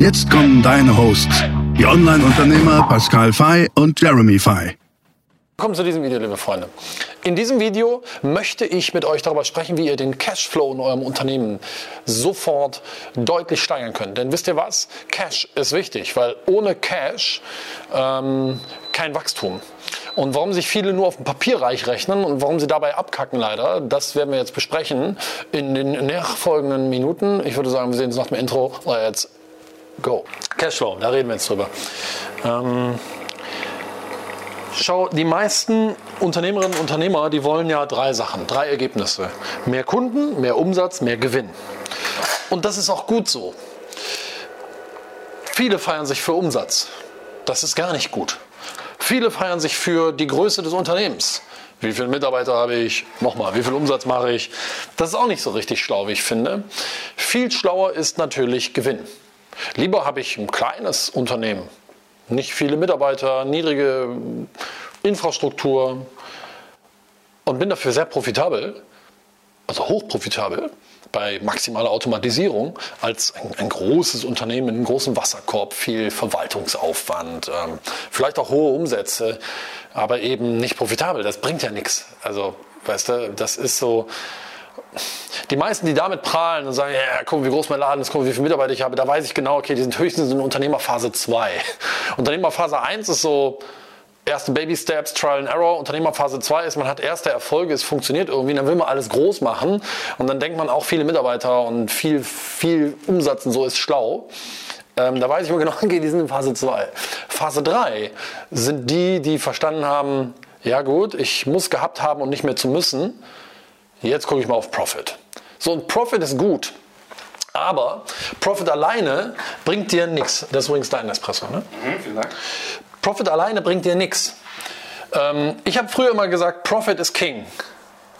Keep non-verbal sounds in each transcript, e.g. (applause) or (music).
Jetzt kommen deine Hosts, die Online-Unternehmer Pascal Fay und Jeremy Fay. Willkommen zu diesem Video, liebe Freunde. In diesem Video möchte ich mit euch darüber sprechen, wie ihr den Cashflow in eurem Unternehmen sofort deutlich steigern könnt. Denn wisst ihr was? Cash ist wichtig, weil ohne Cash ähm, kein Wachstum. Und warum sich viele nur auf dem Papier reich rechnen und warum sie dabei abkacken leider, das werden wir jetzt besprechen in den nachfolgenden Minuten. Ich würde sagen, wir sehen uns nach dem Intro. Let's go. Cashflow, da reden wir jetzt drüber. Ähm, Schau, die meisten Unternehmerinnen und Unternehmer, die wollen ja drei Sachen, drei Ergebnisse. Mehr Kunden, mehr Umsatz, mehr Gewinn. Und das ist auch gut so. Viele feiern sich für Umsatz. Das ist gar nicht gut. Viele feiern sich für die Größe des Unternehmens. Wie viele Mitarbeiter habe ich? Nochmal, wie viel Umsatz mache ich? Das ist auch nicht so richtig schlau, wie ich finde. Viel schlauer ist natürlich Gewinn. Lieber habe ich ein kleines Unternehmen, nicht viele Mitarbeiter, niedrige Infrastruktur und bin dafür sehr profitabel, also hochprofitabel bei maximaler Automatisierung als ein, ein großes Unternehmen mit einem großen Wasserkorb, viel Verwaltungsaufwand, ähm, vielleicht auch hohe Umsätze, aber eben nicht profitabel. Das bringt ja nichts. Also, weißt du, das ist so, die meisten, die damit prahlen und sagen, ja, guck, wie groß mein Laden ist, guck, wie viele Mitarbeiter ich habe, da weiß ich genau, okay, die sind höchstens in Unternehmerphase 2. (laughs) Unternehmerphase 1 ist so erste Baby Steps, Trial and Error. Unternehmerphase 2 ist, man hat erste Erfolge, es funktioniert irgendwie, dann will man alles groß machen und dann denkt man auch viele Mitarbeiter und viel, viel Umsatz und so ist schlau. Ähm, da weiß ich immer (laughs) genau, okay, die sind in Phase 2. Phase 3 sind die, die verstanden haben, ja gut, ich muss gehabt haben und nicht mehr zu müssen. Jetzt gucke ich mal auf Profit. So, ein Profit ist gut. Aber Profit alleine bringt dir nichts. Das ist übrigens dein Espresso, ne? Mhm, vielen Dank. Profit alleine bringt dir nichts. Ähm, ich habe früher immer gesagt, Profit is King.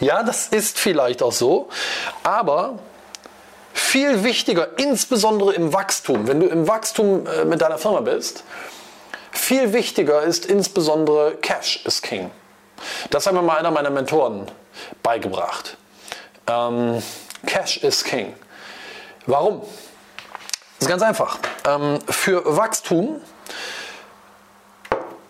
Ja, das ist vielleicht auch so. Aber viel wichtiger, insbesondere im Wachstum, wenn du im Wachstum äh, mit deiner Firma bist, viel wichtiger ist insbesondere Cash is King. Das hat mir mal einer meiner Mentoren beigebracht. Ähm, Cash is King. Warum? Das ist ganz einfach. Ähm, für Wachstum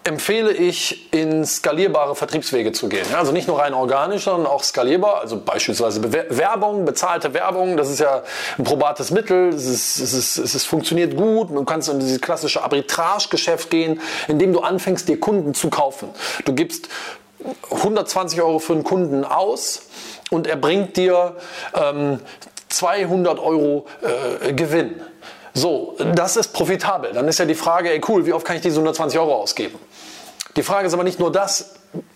empfehle ich, in skalierbare Vertriebswege zu gehen. Also nicht nur rein organisch, sondern auch skalierbar. Also beispielsweise Werbung, bezahlte Werbung, das ist ja ein probates Mittel, es, ist, es, ist, es ist, funktioniert gut. Du kannst in dieses klassische Arbitrage-Geschäft gehen, indem du anfängst, dir Kunden zu kaufen. Du gibst 120 Euro für einen Kunden aus und er bringt dir ähm, 200 Euro äh, Gewinn. So, das ist profitabel. Dann ist ja die Frage, ey cool, wie oft kann ich diese 120 Euro ausgeben? Die Frage ist aber nicht nur das,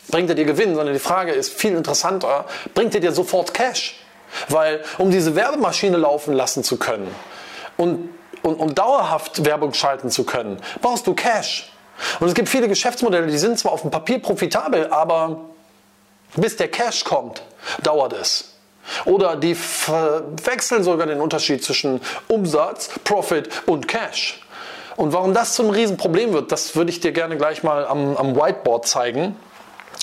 bringt er dir Gewinn, sondern die Frage ist viel interessanter, bringt er dir sofort Cash? Weil um diese Werbemaschine laufen lassen zu können und, und, und dauerhaft Werbung schalten zu können, brauchst du Cash. Und es gibt viele Geschäftsmodelle, die sind zwar auf dem Papier profitabel, aber bis der Cash kommt, dauert es. Oder die verwechseln sogar den Unterschied zwischen Umsatz, Profit und Cash. Und warum das zum Riesenproblem wird, das würde ich dir gerne gleich mal am, am Whiteboard zeigen,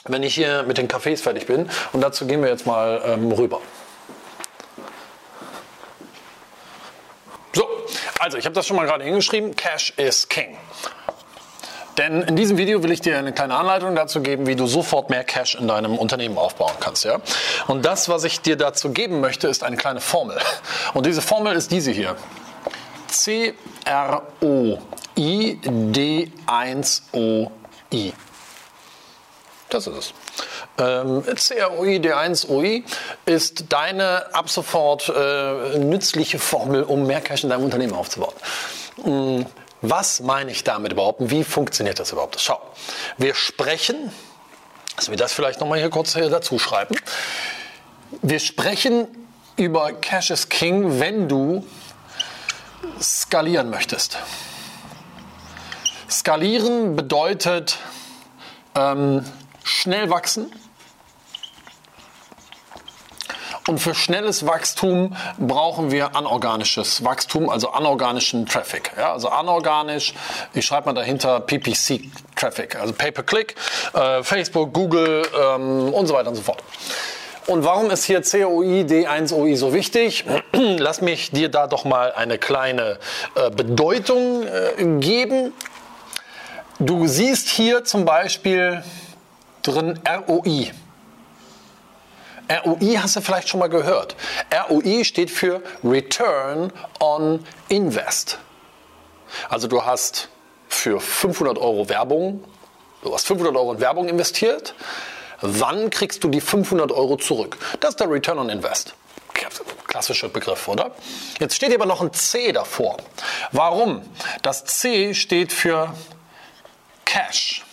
wenn ich hier mit den Cafés fertig bin. Und dazu gehen wir jetzt mal ähm, rüber. So, also ich habe das schon mal gerade hingeschrieben. Cash is King. Denn in diesem Video will ich dir eine kleine Anleitung dazu geben, wie du sofort mehr Cash in deinem Unternehmen aufbauen kannst. Ja? Und das, was ich dir dazu geben möchte, ist eine kleine Formel. Und diese Formel ist diese hier. C-R-O-I-D-1-O-I. Das ist es. Ähm, CROI D1OI ist deine ab sofort äh, nützliche Formel, um mehr Cash in deinem Unternehmen aufzubauen. Was meine ich damit überhaupt und wie funktioniert das überhaupt? Schau, wir sprechen, also wir das vielleicht nochmal hier kurz dazu schreiben. Wir sprechen über Cash is King, wenn du skalieren möchtest. Skalieren bedeutet ähm, schnell wachsen. Und für schnelles Wachstum brauchen wir anorganisches Wachstum, also anorganischen Traffic. Ja, also anorganisch, ich schreibe mal dahinter PPC Traffic, also Pay-per-Click, äh, Facebook, Google ähm, und so weiter und so fort. Und warum ist hier COI, D1OI so wichtig? (clears throat) Lass mich dir da doch mal eine kleine äh, Bedeutung äh, geben. Du siehst hier zum Beispiel drin ROI. ROI hast du vielleicht schon mal gehört. ROI steht für Return on Invest. Also du hast für 500 Euro Werbung, du hast 500 Euro in Werbung investiert. Wann kriegst du die 500 Euro zurück? Das ist der Return on Invest. Klassischer Begriff, oder? Jetzt steht aber noch ein C davor. Warum? Das C steht für Cash.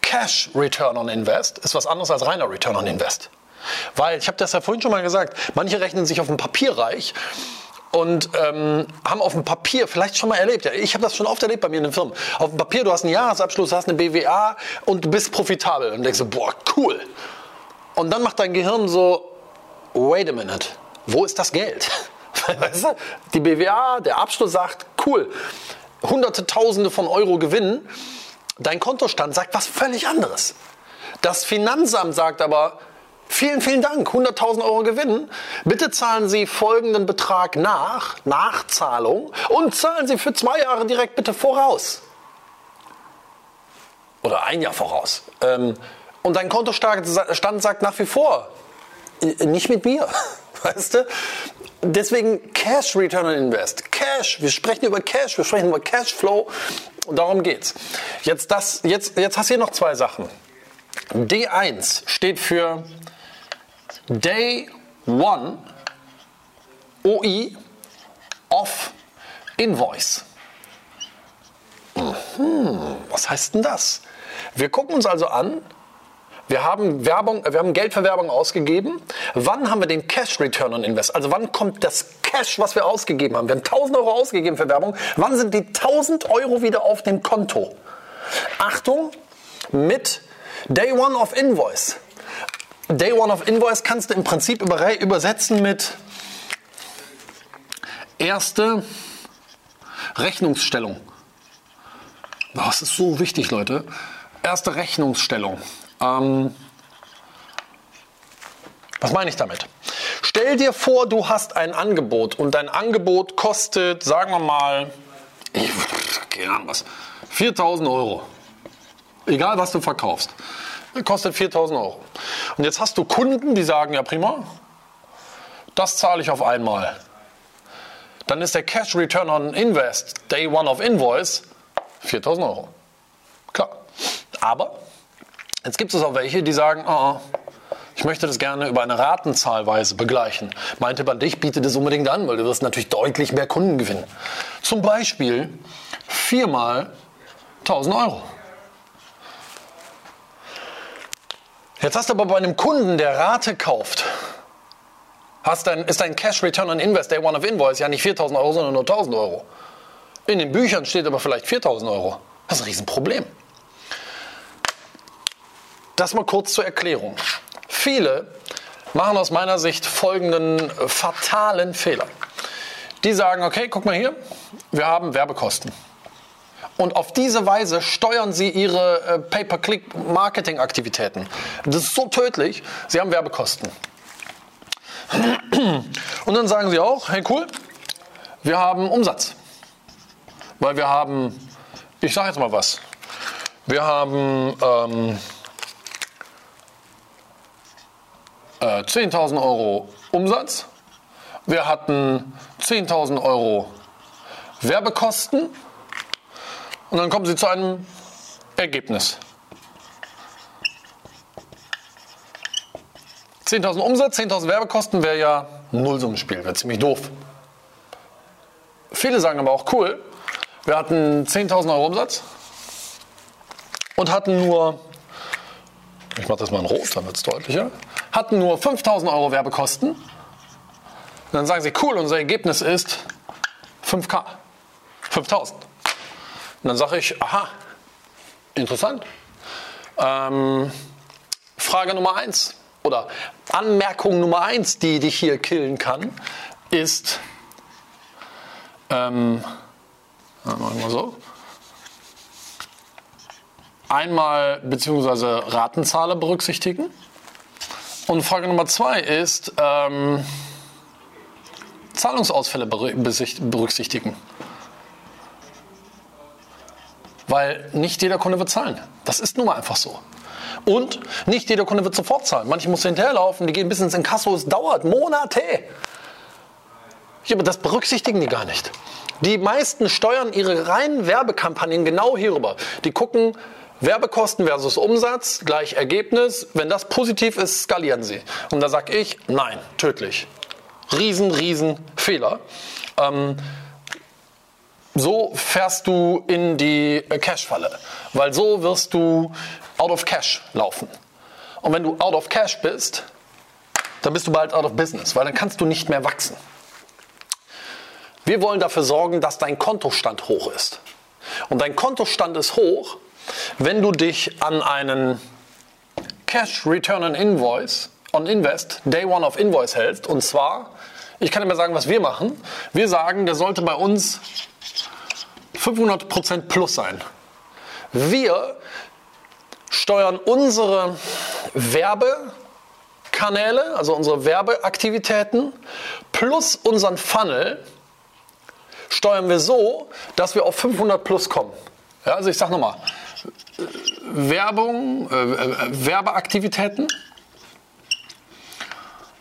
Cash Return on Invest ist was anderes als reiner Return on Invest. Weil, ich habe das ja vorhin schon mal gesagt, manche rechnen sich auf dem Papier reich und ähm, haben auf dem Papier vielleicht schon mal erlebt. Ja, ich habe das schon oft erlebt bei mir in den Firmen. Auf dem Papier, du hast einen Jahresabschluss, hast eine BWA und du bist profitabel. Und denkst so, boah, cool. Und dann macht dein Gehirn so, wait a minute, wo ist das Geld? (laughs) Weißt du? Die BWA, der Abschluss sagt, cool, hunderte, tausende von Euro Gewinn. Dein Kontostand sagt was völlig anderes. Das Finanzamt sagt aber, Vielen, vielen Dank. 100.000 Euro Gewinn. Bitte zahlen Sie folgenden Betrag nach, Nachzahlung, und zahlen Sie für zwei Jahre direkt bitte voraus. Oder ein Jahr voraus. Ähm, und dein Kontostand sagt nach wie vor, nicht mit mir. (laughs) Weißt du? Deswegen Cash Return on Invest. Cash. Wir sprechen über Cash. Wir sprechen über Cashflow. Und darum geht's. Jetzt, das, jetzt, jetzt hast du hier noch zwei Sachen. D1 steht für Day One OI of Invoice. Mhm, was heißt denn das? Wir gucken uns also an, wir haben, Werbung, wir haben Geld für Werbung ausgegeben. Wann haben wir den Cash Return on Invest? Also wann kommt das Cash, was wir ausgegeben haben? Wir haben 1000 Euro ausgegeben für Werbung. Wann sind die 1000 Euro wieder auf dem Konto? Achtung, mit Day One of Invoice. Day One of Invoice kannst du im Prinzip übersetzen mit erste Rechnungsstellung. Das ist so wichtig, Leute. Erste Rechnungsstellung. Ähm, was meine ich damit? Stell dir vor, du hast ein Angebot und dein Angebot kostet, sagen wir mal, ich, keine Ahnung was, 4000 Euro. Egal, was du verkaufst kostet 4000 Euro. Und jetzt hast du Kunden, die sagen, ja prima, das zahle ich auf einmal. Dann ist der Cash Return on Invest, Day One of Invoice, 4000 Euro. Klar. Aber jetzt gibt es auch welche, die sagen, oh, ich möchte das gerne über eine Ratenzahlweise begleichen. Meinte man dich, biete das unbedingt an, weil du wirst natürlich deutlich mehr Kunden gewinnen. Zum Beispiel viermal 1000 Euro. Jetzt hast du aber bei einem Kunden, der Rate kauft, hast dein, ist dein Cash Return on Invest Day One of Invoice ja nicht 4000 Euro, sondern nur 1000 Euro. In den Büchern steht aber vielleicht 4000 Euro. Das ist ein Riesenproblem. Das mal kurz zur Erklärung. Viele machen aus meiner Sicht folgenden fatalen Fehler. Die sagen, okay, guck mal hier, wir haben Werbekosten. Und auf diese Weise steuern sie ihre äh, Pay-per-Click-Marketing-Aktivitäten. Das ist so tödlich. Sie haben Werbekosten. Und dann sagen sie auch, hey cool, wir haben Umsatz. Weil wir haben, ich sage jetzt mal was, wir haben ähm, äh, 10.000 Euro Umsatz, wir hatten 10.000 Euro Werbekosten und dann kommen Sie zu einem Ergebnis. 10.000 Umsatz, 10.000 Werbekosten wäre ja Nullsummenspiel, wäre ziemlich doof. Viele sagen aber auch cool, wir hatten 10.000 Euro Umsatz und hatten nur, ich mache das mal in Rot, dann wird es deutlicher, hatten nur 5.000 Euro Werbekosten. Und dann sagen sie, cool, unser Ergebnis ist 5K, 5.000. Und dann sage ich, aha, interessant. Ähm, Frage Nummer eins oder Anmerkung Nummer eins, die dich hier killen kann, ist, ähm, machen wir so, einmal beziehungsweise Ratenzahler berücksichtigen. Und Frage Nummer zwei ist ähm, Zahlungsausfälle berücksichtigen. Weil nicht jeder Kunde wird zahlen. Das ist nun mal einfach so. Und nicht jeder Kunde wird sofort zahlen. Manche muss hinterherlaufen, die gehen bis ins Inkasso, es dauert Monate. Ja, aber das berücksichtigen die gar nicht. Die meisten steuern ihre reinen Werbekampagnen genau hierüber. Die gucken, Werbekosten versus Umsatz gleich Ergebnis. Wenn das positiv ist, skalieren sie. Und da sage ich, nein, tödlich. Riesen, riesen Fehler. Ähm, so fährst du in die Cash-Falle, weil so wirst du out of cash laufen. Und wenn du out of cash bist, dann bist du bald out of business, weil dann kannst du nicht mehr wachsen. Wir wollen dafür sorgen, dass dein Kontostand hoch ist. Und dein Kontostand ist hoch, wenn du dich an einen Cash Return on Invoice, on Invest, Day One of Invoice hältst. Und zwar, ich kann dir mal sagen, was wir machen. Wir sagen, der sollte bei uns 500% plus sein. Wir steuern unsere Werbekanäle, also unsere Werbeaktivitäten, plus unseren Funnel, steuern wir so, dass wir auf 500 plus kommen. Ja, also ich sage nochmal, Werbung, äh, äh, Werbeaktivitäten,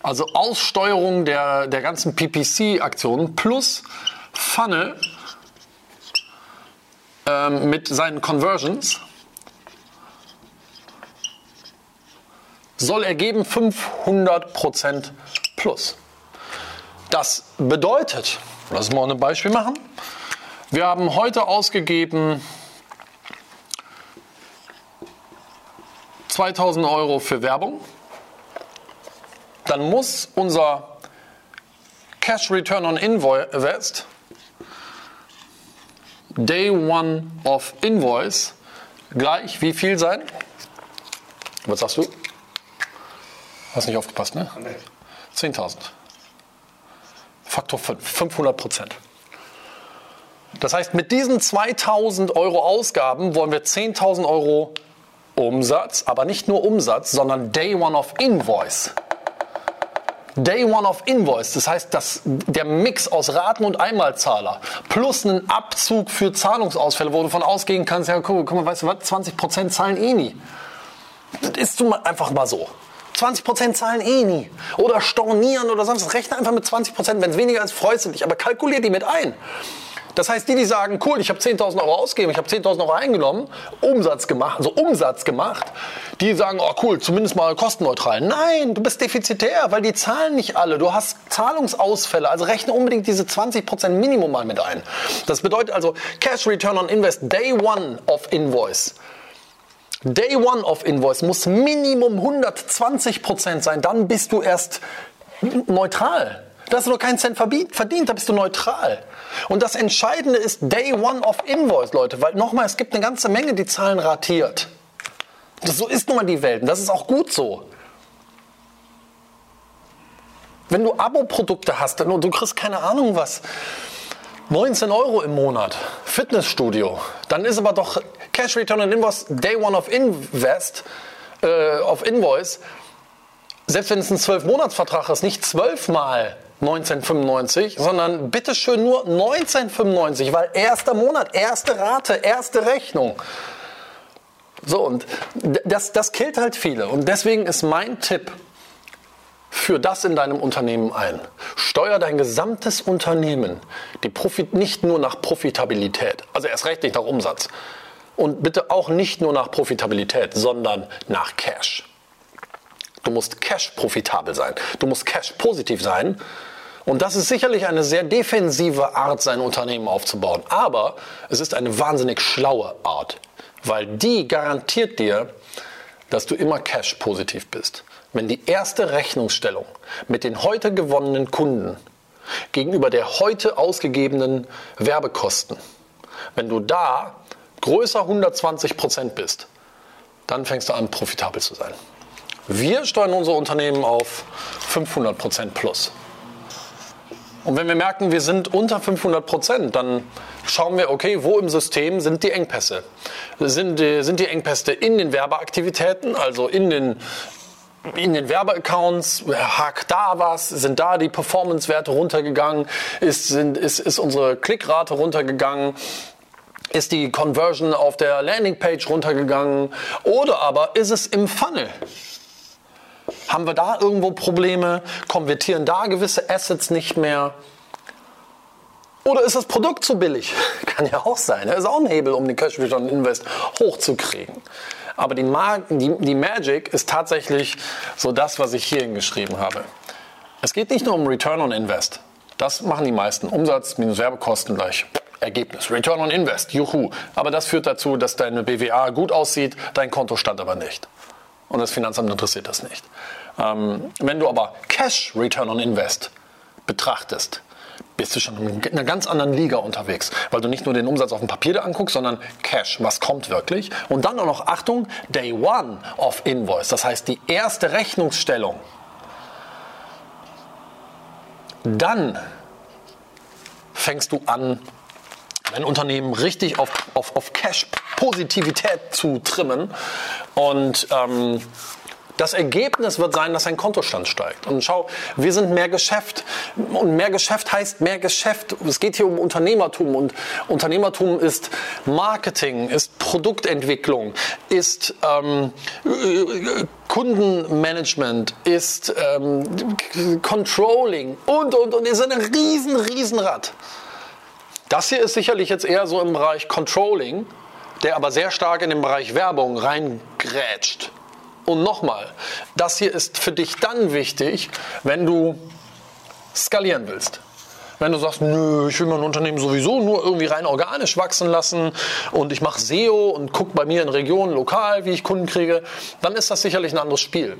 also Aussteuerung der, der ganzen PPC-Aktionen plus Funnel ähm, mit seinen Conversions soll ergeben 500% plus. Das bedeutet, lass mal ein Beispiel machen. Wir haben heute ausgegeben 2000 Euro für Werbung. Dann muss unser Cash Return on Invest Day One of Invoice gleich wie viel sein? Was sagst du? Hast nicht aufgepasst, ne? 10.000. Faktor 5, 500 Prozent. Das heißt, mit diesen 2000 Euro Ausgaben wollen wir 10.000 Euro Umsatz, aber nicht nur Umsatz, sondern Day One of Invoice. Day One of Invoice, das heißt, dass der Mix aus Raten und Einmalzahler plus einen Abzug für Zahlungsausfälle, wo du davon ausgehen kannst, ja, guck, guck mal, weißt du was, 20% zahlen eh nie. Das ist einfach mal so. 20% zahlen eh nie. Oder stornieren oder sonst was. Rechne einfach mit 20%. Wenn es weniger ist, freust du dich. Aber kalkulier die mit ein. Das heißt, die, die sagen, cool, ich habe 10.000 Euro ausgegeben, ich habe 10.000 Euro eingenommen, Umsatz gemacht, also Umsatz gemacht, die sagen, oh cool, zumindest mal kostenneutral. Nein, du bist defizitär, weil die zahlen nicht alle. Du hast Zahlungsausfälle, also rechne unbedingt diese 20% Minimum mal mit ein. Das bedeutet also Cash Return on Invest, Day One of Invoice. Day One of Invoice muss Minimum 120% sein, dann bist du erst neutral. Da hast du noch keinen Cent verdient, da bist du neutral. Und das Entscheidende ist Day One of Invoice, Leute, weil nochmal, es gibt eine ganze Menge, die Zahlen ratiert. So ist nun mal die Welt und das ist auch gut so. Wenn du Abo-Produkte hast und du kriegst keine Ahnung was, 19 Euro im Monat, Fitnessstudio, dann ist aber doch Cash Return on Invoice Day One of Invest, äh, of Invoice, selbst wenn es ein 12-Monats-Vertrag ist, nicht zwölfmal 1995, sondern bitteschön nur 1995, weil erster Monat, erste Rate, erste Rechnung. So, und das, das killt halt viele. Und deswegen ist mein Tipp, für das in deinem Unternehmen ein. Steuer dein gesamtes Unternehmen die Profit nicht nur nach Profitabilität, also erst recht nicht nach Umsatz. Und bitte auch nicht nur nach Profitabilität, sondern nach Cash. Du musst Cash profitabel sein. Du musst Cash positiv sein. Und das ist sicherlich eine sehr defensive Art, sein Unternehmen aufzubauen. Aber es ist eine wahnsinnig schlaue Art, weil die garantiert dir, dass du immer Cash positiv bist. Wenn die erste Rechnungsstellung mit den heute gewonnenen Kunden gegenüber der heute ausgegebenen Werbekosten, wenn du da größer 120 Prozent bist, dann fängst du an, profitabel zu sein. Wir steuern unsere Unternehmen auf 500 Prozent plus. Und wenn wir merken, wir sind unter 500 Prozent, dann schauen wir, okay, wo im System sind die Engpässe? Sind die, sind die Engpässe in den Werbeaktivitäten, also in den in den Werbeaccounts, hakt da was, sind da die Performance-Werte runtergegangen, ist, sind, ist, ist unsere Klickrate runtergegangen, ist die Conversion auf der Landingpage runtergegangen? Oder aber ist es im Funnel? Haben wir da irgendwo Probleme? Konvertieren da gewisse Assets nicht mehr? Oder ist das Produkt zu billig? (laughs) Kann ja auch sein. Das ist auch ein Hebel, um den Cash Return Invest hochzukriegen. Aber die, die, die Magic ist tatsächlich so das, was ich hier hingeschrieben habe. Es geht nicht nur um Return on Invest. Das machen die meisten. Umsatz minus Werbekosten gleich Ergebnis. Return on Invest, juhu. Aber das führt dazu, dass deine BWA gut aussieht, dein Kontostand aber nicht. Und das Finanzamt interessiert das nicht. Ähm, wenn du aber Cash Return on Invest betrachtest, bist du schon in einer ganz anderen Liga unterwegs, weil du nicht nur den Umsatz auf dem Papier anguckst, sondern Cash, was kommt wirklich. Und dann auch noch, Achtung, Day One of Invoice, das heißt die erste Rechnungsstellung. Dann fängst du an, dein Unternehmen richtig auf, auf, auf Cash-Positivität zu trimmen und ähm, das Ergebnis wird sein, dass dein Kontostand steigt. Und schau, wir sind mehr Geschäft. Und mehr Geschäft heißt mehr Geschäft. Es geht hier um Unternehmertum. Und Unternehmertum ist Marketing, ist Produktentwicklung, ist ähm, Kundenmanagement, ist ähm, Controlling und, und, und. Es ist ein riesen, riesen Rad. Das hier ist sicherlich jetzt eher so im Bereich Controlling, der aber sehr stark in den Bereich Werbung reingrätscht. Und nochmal, das hier ist für dich dann wichtig, wenn du skalieren willst. Wenn du sagst, nö, ich will mein Unternehmen sowieso nur irgendwie rein organisch wachsen lassen und ich mache SEO und gucke bei mir in Regionen lokal, wie ich Kunden kriege, dann ist das sicherlich ein anderes Spiel.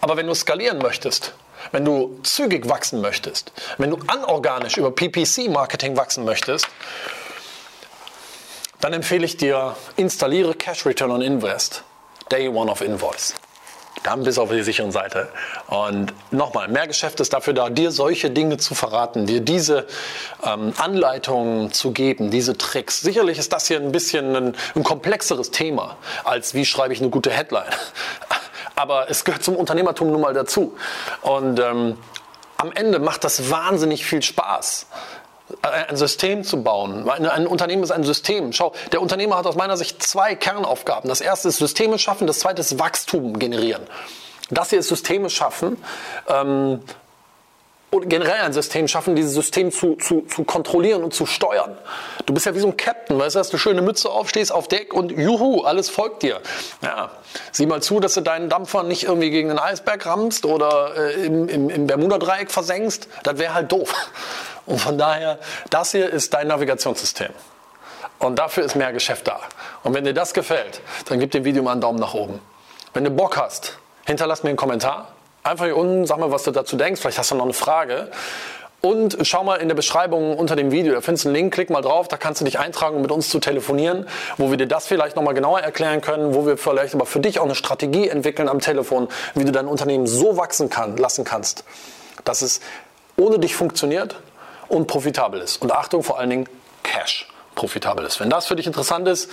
Aber wenn du skalieren möchtest, wenn du zügig wachsen möchtest, wenn du anorganisch über PPC-Marketing wachsen möchtest, dann empfehle ich dir, installiere Cash Return on Invest Day One of Invoice. Dann bist du auf der sicheren Seite. Und nochmal, mehr Geschäft ist dafür da, dir solche Dinge zu verraten, dir diese ähm, Anleitungen zu geben, diese Tricks. Sicherlich ist das hier ein bisschen ein, ein komplexeres Thema, als wie schreibe ich eine gute Headline. Aber es gehört zum Unternehmertum nun mal dazu. Und ähm, am Ende macht das wahnsinnig viel Spaß ein System zu bauen. Ein Unternehmen ist ein System. Schau, der Unternehmer hat aus meiner Sicht zwei Kernaufgaben. Das erste ist Systeme schaffen, das zweite ist Wachstum generieren. Das hier ist Systeme schaffen. Ähm, und generell ein System schaffen, dieses System zu, zu, zu kontrollieren und zu steuern. Du bist ja wie so ein Captain, weißt du, dass du schöne Mütze aufstehst auf Deck und juhu, alles folgt dir. Ja, sieh mal zu, dass du deinen Dampfer nicht irgendwie gegen einen Eisberg rammst oder äh, im, im, im Bermuda-Dreieck versenkst. Das wäre halt doof. (laughs) Und von daher, das hier ist dein Navigationssystem. Und dafür ist mehr Geschäft da. Und wenn dir das gefällt, dann gib dem Video mal einen Daumen nach oben. Wenn du Bock hast, hinterlass mir einen Kommentar. Einfach hier unten, sag mal, was du dazu denkst. Vielleicht hast du noch eine Frage. Und schau mal in der Beschreibung unter dem Video, da findest du einen Link, klick mal drauf, da kannst du dich eintragen, um mit uns zu telefonieren, wo wir dir das vielleicht nochmal genauer erklären können, wo wir vielleicht aber für dich auch eine Strategie entwickeln am Telefon, wie du dein Unternehmen so wachsen kann, lassen kannst, dass es ohne dich funktioniert und profitabel ist. Und Achtung, vor allen Dingen Cash profitabel ist. Wenn das für dich interessant ist,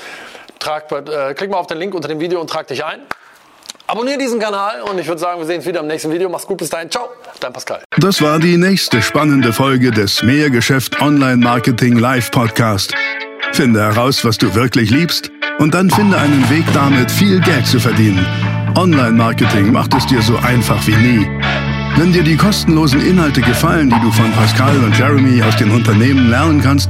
trag, äh, klick mal auf den Link unter dem Video und trag dich ein. Abonniere diesen Kanal und ich würde sagen, wir sehen uns wieder im nächsten Video. Mach's gut, bis dahin. Ciao, dein Pascal. Das war die nächste spannende Folge des Mehrgeschäft Online Marketing Live Podcast. Finde heraus, was du wirklich liebst und dann finde einen Weg damit, viel Geld zu verdienen. Online Marketing macht es dir so einfach wie nie. Wenn dir die kostenlosen Inhalte gefallen, die du von Pascal und Jeremy aus den Unternehmen lernen kannst,